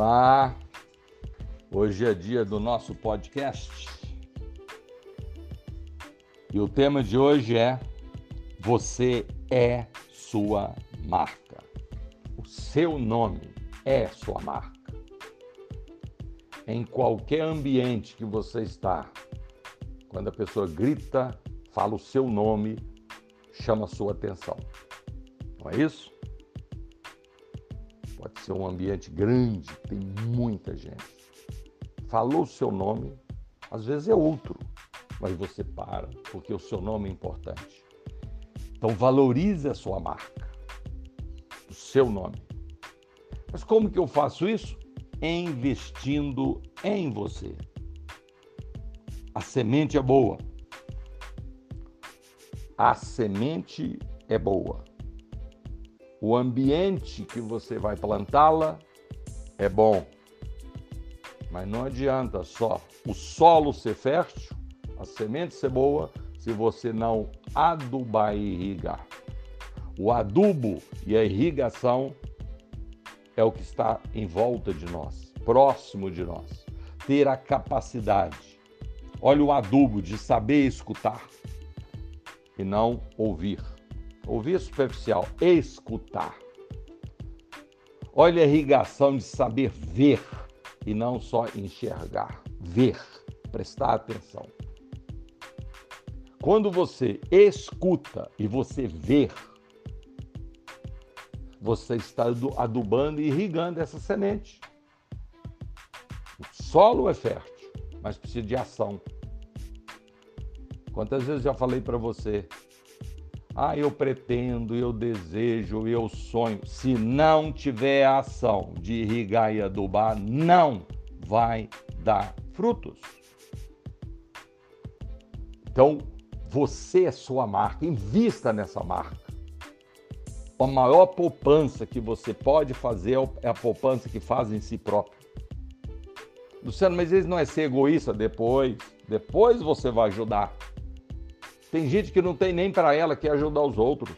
Olá, hoje é dia do nosso podcast e o tema de hoje é Você é sua marca. O seu nome é sua marca. Em qualquer ambiente que você está, quando a pessoa grita, fala o seu nome, chama a sua atenção. Não é isso? Pode ser um ambiente grande, tem muita gente. Falou o seu nome, às vezes é outro, mas você para, porque o seu nome é importante. Então valorize a sua marca, o seu nome. Mas como que eu faço isso? Investindo em você. A semente é boa. A semente é boa o ambiente que você vai plantá-la é bom. Mas não adianta só o solo ser fértil, a semente ser boa, se você não adubar e irrigar. O adubo e a irrigação é o que está em volta de nós, próximo de nós. Ter a capacidade. Olha o adubo de saber escutar e não ouvir. Ouvir é superficial, escutar. Olha a irrigação de saber ver e não só enxergar, ver, prestar atenção. Quando você escuta e você vê, você está adubando e irrigando essa semente. O solo é fértil, mas precisa de ação. Quantas vezes já falei para você, ah, eu pretendo, eu desejo, eu sonho. Se não tiver ação de irrigar e adubar, não vai dar frutos. Então, você é sua marca, invista nessa marca. A maior poupança que você pode fazer é a poupança que faz em si próprio. Luciano, mas isso não é ser egoísta? Depois, depois você vai ajudar. Tem gente que não tem nem para ela, quer ajudar os outros.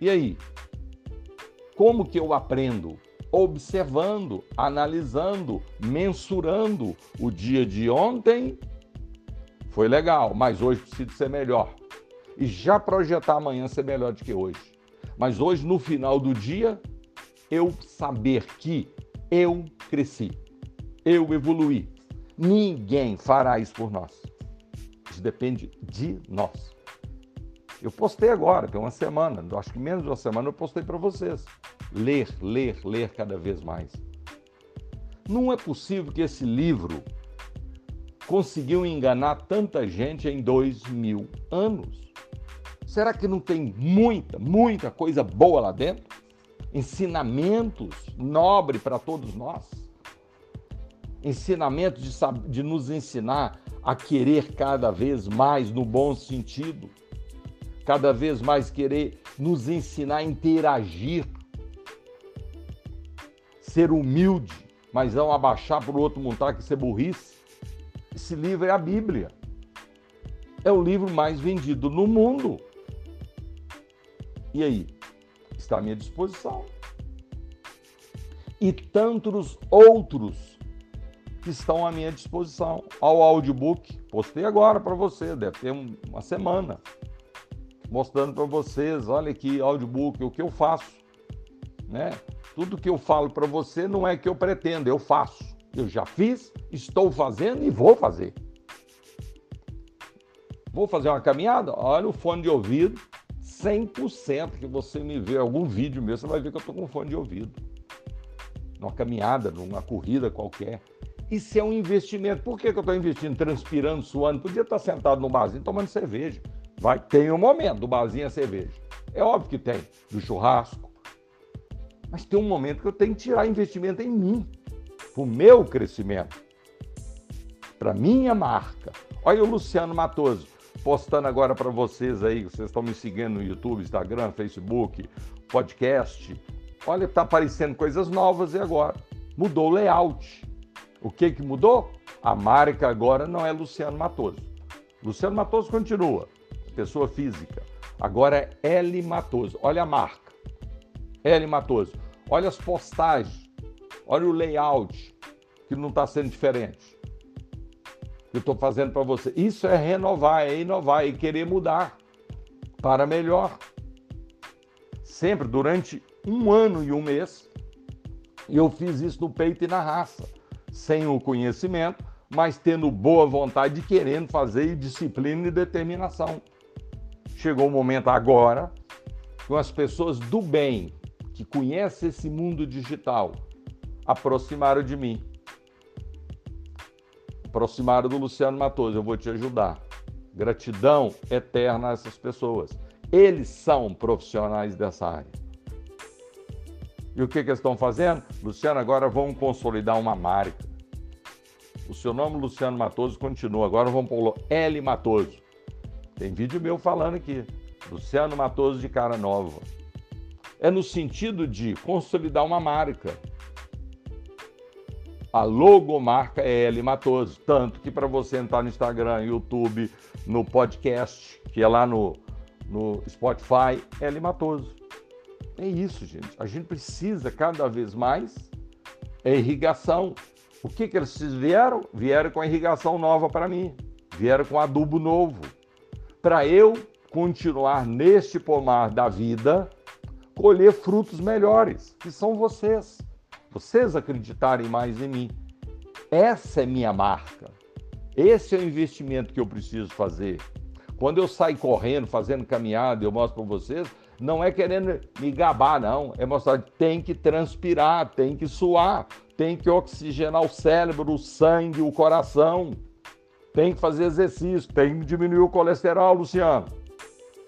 E aí? Como que eu aprendo? Observando, analisando, mensurando. O dia de ontem foi legal, mas hoje preciso ser melhor. E já projetar amanhã ser melhor do que hoje. Mas hoje, no final do dia, eu saber que eu cresci, eu evoluí. Ninguém fará isso por nós. Depende de nós. Eu postei agora, tem uma semana, acho que menos de uma semana eu postei para vocês. Ler, ler, ler cada vez mais. Não é possível que esse livro conseguiu enganar tanta gente em dois mil anos. Será que não tem muita, muita coisa boa lá dentro? Ensinamentos nobres para todos nós? Ensinamentos de, de nos ensinar a querer cada vez mais no bom sentido, cada vez mais querer nos ensinar a interagir, ser humilde, mas não abaixar para o outro montar que ser burrice. Esse livro é a Bíblia. É o livro mais vendido no mundo. E aí? Está à minha disposição. E tantos outros que estão à minha disposição. Ao audiobook, postei agora para você, deve ter uma semana, mostrando para vocês, olha aqui, audiobook, o que eu faço, né? Tudo que eu falo para você não é que eu pretendo, eu faço. Eu já fiz, estou fazendo e vou fazer. Vou fazer uma caminhada? Olha o fone de ouvido, 100% que você me vê algum vídeo meu, você vai ver que eu estou com fone de ouvido. Numa caminhada, numa corrida qualquer. Isso é um investimento. Por que, que eu estou investindo, transpirando, suando? Podia estar sentado no barzinho tomando cerveja. Vai, tem um momento do barzinho a cerveja. É óbvio que tem, do churrasco. Mas tem um momento que eu tenho que tirar investimento em mim, para o meu crescimento, para minha marca. Olha o Luciano Matoso postando agora para vocês aí, vocês estão me seguindo no YouTube, Instagram, Facebook, podcast. Olha, está aparecendo coisas novas e agora mudou o layout. O que, que mudou? A marca agora não é Luciano Matoso. Luciano Matoso continua, pessoa física. Agora é L Matoso. Olha a marca. L Matoso. Olha as postagens. olha o layout, que não está sendo diferente. Eu estou fazendo para você. Isso é renovar, é inovar e querer mudar para melhor. Sempre durante um ano e um mês, eu fiz isso no peito e na raça, sem o conhecimento, mas tendo boa vontade e querendo fazer, e disciplina e determinação. Chegou o momento agora com as pessoas do bem, que conhecem esse mundo digital, aproximaram de mim. Aproximaram do Luciano Matoso, eu vou te ajudar. Gratidão eterna a essas pessoas. Eles são profissionais dessa área. E o que, que eles estão fazendo? Luciano, agora vamos consolidar uma marca. O seu nome, Luciano Matoso, continua. Agora vamos pôr L Matoso. Tem vídeo meu falando aqui. Luciano Matoso de cara nova. É no sentido de consolidar uma marca. A logomarca é L Matoso. Tanto que para você entrar no Instagram, YouTube, no podcast, que é lá no, no Spotify, L Matoso. É isso, gente. A gente precisa cada vez mais é irrigação. O que, que eles vieram? Vieram com a irrigação nova para mim. Vieram com adubo novo. Para eu continuar neste pomar da vida, colher frutos melhores, que são vocês. Vocês acreditarem mais em mim. Essa é minha marca. Esse é o investimento que eu preciso fazer. Quando eu saio correndo, fazendo caminhada, eu mostro para vocês, não é querendo me gabar, não. É mostrar que tem que transpirar, tem que suar, tem que oxigenar o cérebro, o sangue, o coração. Tem que fazer exercício, tem que diminuir o colesterol, Luciano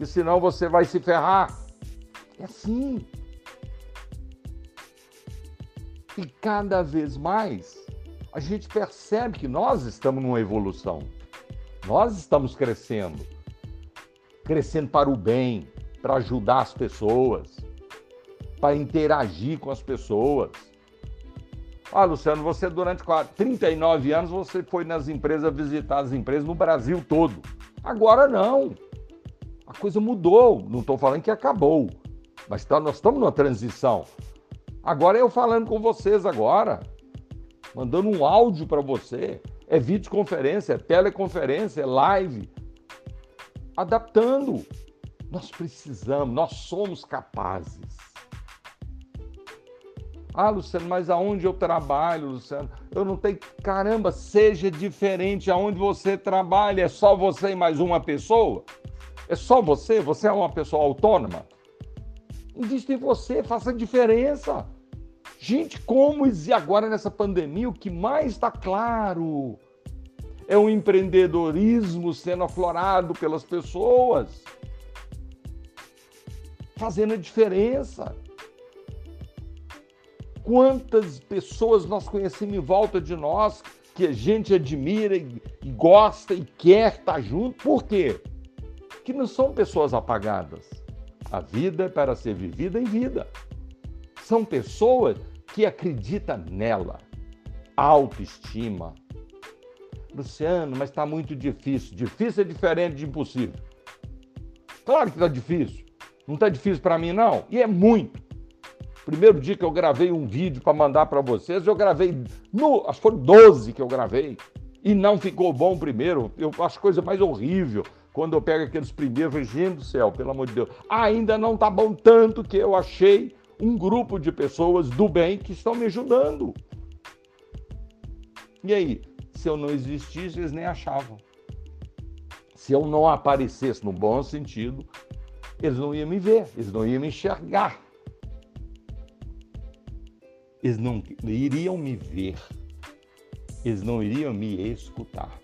que senão você vai se ferrar. É assim. E cada vez mais a gente percebe que nós estamos numa evolução. Nós estamos crescendo. Crescendo para o bem, para ajudar as pessoas, para interagir com as pessoas. Ah, Luciano, você durante 39 anos você foi nas empresas visitar as empresas no Brasil todo. Agora não a coisa mudou. Não estou falando que acabou, mas tá, nós estamos numa transição. Agora eu falando com vocês agora, mandando um áudio para você, é videoconferência, é teleconferência, é live, adaptando. Nós precisamos, nós somos capazes. Ah, Luciano, mas aonde eu trabalho, Luciano? Eu não tenho. Caramba, seja diferente aonde você trabalha. É só você e mais uma pessoa? É só você? Você é uma pessoa autônoma? Invista em você, faça diferença. Gente, como e agora nessa pandemia, o que mais está claro é o empreendedorismo sendo aflorado pelas pessoas, fazendo a diferença. Quantas pessoas nós conhecemos em volta de nós que a gente admira e gosta e quer estar junto, por quê? que não são pessoas apagadas. A vida é para ser vivida em vida. São pessoas que acreditam nela. Autoestima. Luciano, mas está muito difícil. Difícil é diferente de impossível. Claro que está difícil. Não está difícil para mim, não. E é muito. Primeiro dia que eu gravei um vídeo para mandar para vocês, eu gravei, no, acho que foram 12 que eu gravei, e não ficou bom primeiro. Eu acho coisa mais horrível quando eu pego aqueles primeiros, gente do céu, pelo amor de Deus, ainda não tá bom tanto que eu achei um grupo de pessoas do bem que estão me ajudando. E aí, se eu não existisse, eles nem achavam. Se eu não aparecesse no bom sentido, eles não iam me ver, eles não iam me enxergar. Eles não iriam me ver. Eles não iriam me escutar.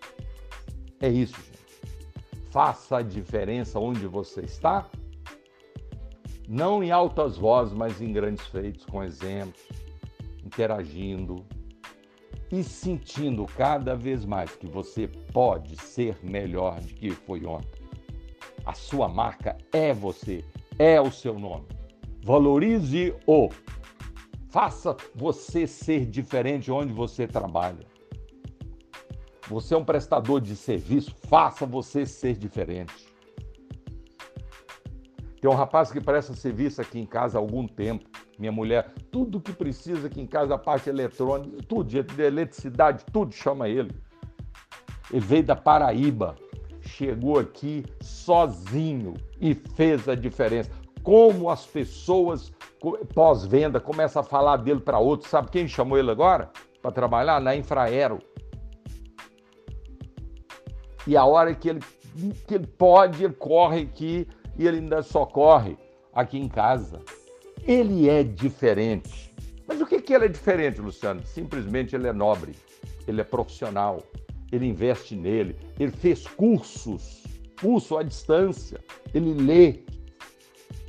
É isso, gente faça a diferença onde você está? Não em altas vozes, mas em grandes feitos, com exemplos, interagindo e sentindo cada vez mais que você pode ser melhor do que foi ontem. A sua marca é você, é o seu nome. Valorize-o. Faça você ser diferente onde você trabalha. Você é um prestador de serviço, faça você ser diferente. Tem um rapaz que presta serviço aqui em casa há algum tempo. minha mulher, tudo que precisa aqui em casa, a parte eletrônica, tudo, de eletricidade, tudo chama ele. Ele veio da Paraíba, chegou aqui sozinho e fez a diferença. Como as pessoas pós-venda começam a falar dele para outros. Sabe quem chamou ele agora para trabalhar? Na Infraero. E a hora que ele, que ele pode, ele corre aqui e ele ainda só corre aqui em casa. Ele é diferente. Mas o que, que ele é diferente, Luciano? Simplesmente ele é nobre, ele é profissional, ele investe nele, ele fez cursos, curso à distância, ele lê.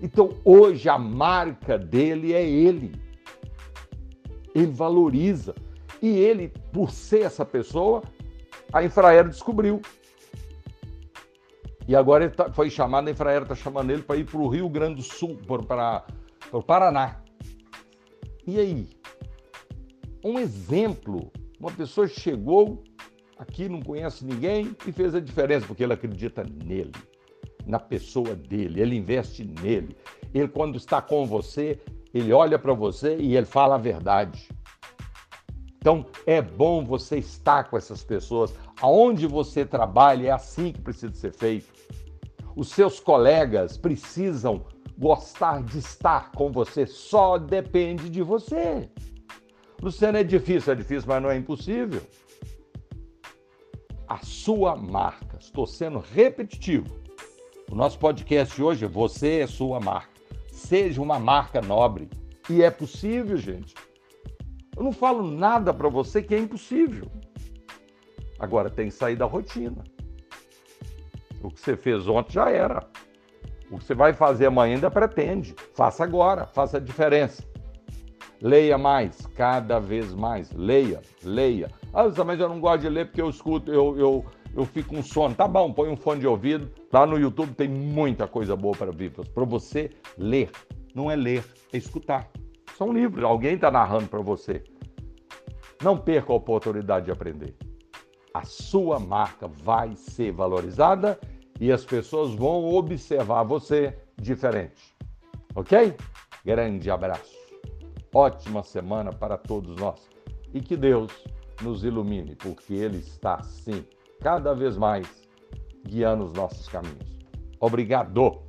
Então hoje a marca dele é ele. Ele valoriza. E ele, por ser essa pessoa, a Infraero descobriu. E agora ele tá, foi chamado, a Infraero está chamando ele para ir para o Rio Grande do Sul, para o Paraná. E aí? Um exemplo, uma pessoa chegou aqui, não conhece ninguém e fez a diferença, porque ele acredita nele, na pessoa dele, ele investe nele. Ele, quando está com você, ele olha para você e ele fala a verdade. Então, é bom você estar com essas pessoas. Aonde você trabalha, é assim que precisa ser feito. Os seus colegas precisam gostar de estar com você, só depende de você. Luciano, é difícil, é difícil, mas não é impossível. A sua marca. Estou sendo repetitivo. O nosso podcast hoje é Você é Sua Marca. Seja uma marca nobre. E é possível, gente. Eu não falo nada para você que é impossível. Agora tem que sair da rotina. O que você fez ontem já era. O que você vai fazer amanhã ainda pretende. Faça agora, faça a diferença. Leia mais, cada vez mais. Leia, leia. Ah, mas eu não gosto de ler porque eu escuto, eu, eu, eu fico com sono. Tá bom, põe um fone de ouvido. Lá no YouTube tem muita coisa boa para vir, para você ler. Não é ler, é escutar. São livros, alguém está narrando para você. Não perca a oportunidade de aprender. A sua marca vai ser valorizada e as pessoas vão observar você diferente. Ok? Grande abraço. Ótima semana para todos nós. E que Deus nos ilumine, porque Ele está, sim, cada vez mais guiando os nossos caminhos. Obrigado.